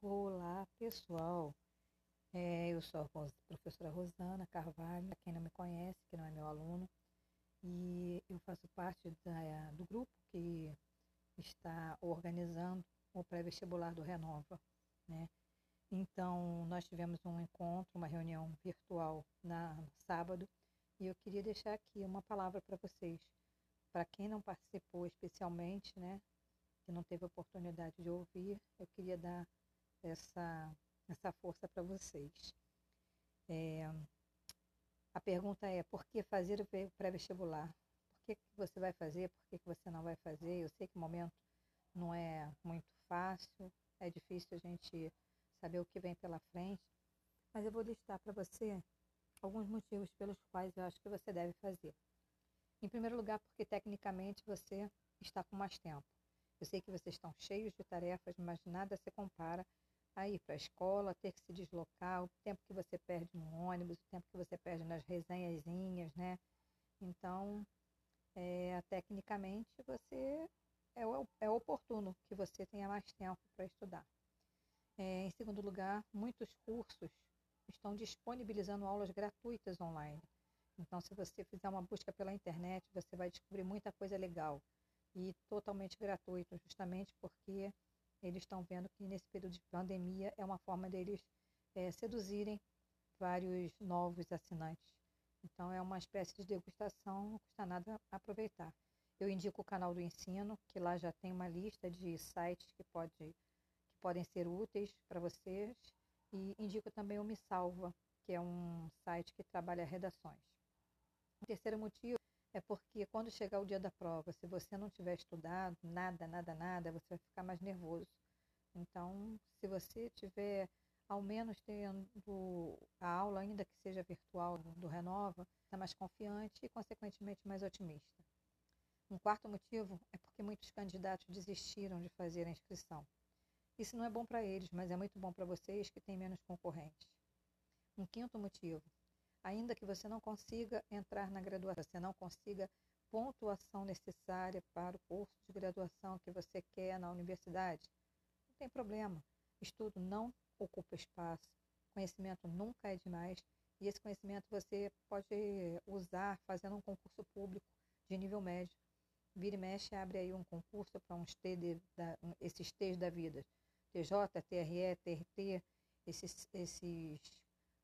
Olá, pessoal. É, eu sou a professora Rosana Carvalho, quem não me conhece, que não é meu aluno, e eu faço parte da, do grupo que está organizando o pré-vestibular do Renova. Né? Então, nós tivemos um encontro, uma reunião virtual na, no sábado, e eu queria deixar aqui uma palavra para vocês. Para quem não participou especialmente, né, que não teve oportunidade de ouvir, eu queria dar essa, essa força para vocês. É, a pergunta é, por que fazer o pré-vestibular? Por que, que você vai fazer? Por que, que você não vai fazer? Eu sei que o momento não é muito fácil, é difícil a gente saber o que vem pela frente, mas eu vou listar para você alguns motivos pelos quais eu acho que você deve fazer. Em primeiro lugar, porque tecnicamente você está com mais tempo. Eu sei que vocês estão cheios de tarefas, mas nada se compara a ir para a escola, ter que se deslocar, o tempo que você perde no ônibus, o tempo que você perde nas resenhazinhas, né? Então, é, tecnicamente, você é, é oportuno que você tenha mais tempo para estudar. É, em segundo lugar, muitos cursos estão disponibilizando aulas gratuitas online. Então, se você fizer uma busca pela internet, você vai descobrir muita coisa legal e totalmente gratuito, justamente porque eles estão vendo que nesse período de pandemia é uma forma deles é, seduzirem vários novos assinantes. Então é uma espécie de degustação, não custa nada aproveitar. Eu indico o canal do ensino, que lá já tem uma lista de sites que, pode, que podem ser úteis para vocês. E indico também o Me Salva, que é um site que trabalha redações. O terceiro motivo é porque quando chegar o dia da prova, se você não tiver estudado nada, nada, nada, você vai ficar mais nervoso. Então, se você tiver ao menos tendo a aula, ainda que seja virtual, do Renova, está mais confiante e, consequentemente, mais otimista. Um quarto motivo é porque muitos candidatos desistiram de fazer a inscrição. Isso não é bom para eles, mas é muito bom para vocês que têm menos concorrentes. Um quinto motivo ainda que você não consiga entrar na graduação, você não consiga pontuação necessária para o curso de graduação que você quer na universidade, não tem problema. Estudo não ocupa espaço, conhecimento nunca é demais e esse conhecimento você pode usar fazendo um concurso público de nível médio. Vira e mexe, abre aí um concurso para uns T de, da, esses T's da vida. TJ, TRE, TRT, esses, esses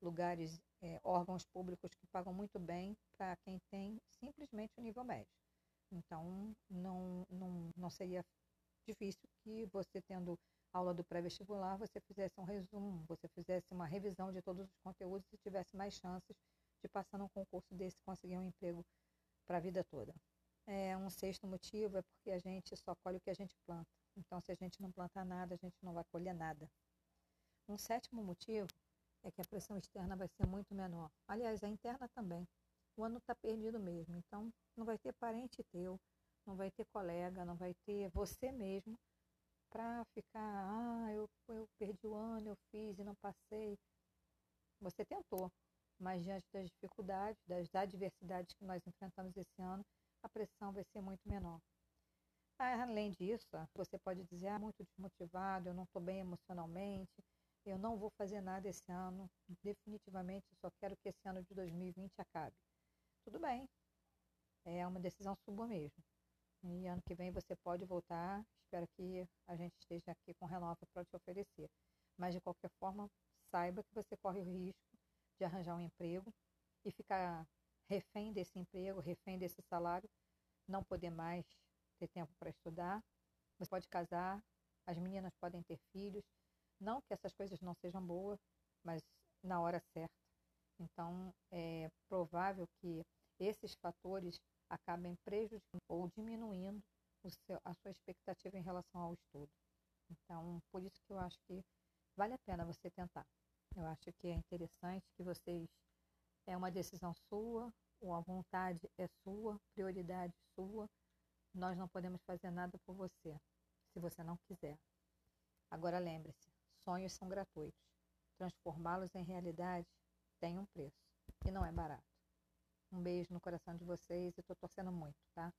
lugares é, órgãos públicos que pagam muito bem para quem tem simplesmente o nível médio. Então, não, não, não seria difícil que você, tendo aula do pré-vestibular, você fizesse um resumo, você fizesse uma revisão de todos os conteúdos e tivesse mais chances de passar num concurso desse e conseguir um emprego para a vida toda. É, um sexto motivo é porque a gente só colhe o que a gente planta. Então, se a gente não plantar nada, a gente não vai colher nada. Um sétimo motivo é que a pressão externa vai ser muito menor. Aliás, a interna também. O ano está perdido mesmo, então não vai ter parente teu, não vai ter colega, não vai ter você mesmo para ficar, ah, eu, eu perdi o ano, eu fiz e não passei. Você tentou, mas diante das dificuldades, das adversidades que nós enfrentamos esse ano, a pressão vai ser muito menor. Além disso, você pode dizer, ah, muito desmotivado, eu não estou bem emocionalmente, eu não vou fazer nada esse ano, definitivamente só quero que esse ano de 2020 acabe. Tudo bem, é uma decisão sua mesmo. E ano que vem você pode voltar, espero que a gente esteja aqui com renova para te oferecer. Mas de qualquer forma, saiba que você corre o risco de arranjar um emprego e ficar refém desse emprego, refém desse salário, não poder mais ter tempo para estudar. Você pode casar, as meninas podem ter filhos, não que essas coisas não sejam boas, mas na hora certa. Então, é provável que esses fatores acabem prejudicando ou diminuindo seu, a sua expectativa em relação ao estudo. Então, por isso que eu acho que vale a pena você tentar. Eu acho que é interessante que vocês é uma decisão sua, ou a vontade é sua, prioridade sua. Nós não podemos fazer nada por você, se você não quiser. Agora lembre-se, sonhos são gratuitos. Transformá-los em realidade tem um preço e não é barato. Um beijo no coração de vocês e estou torcendo muito, tá?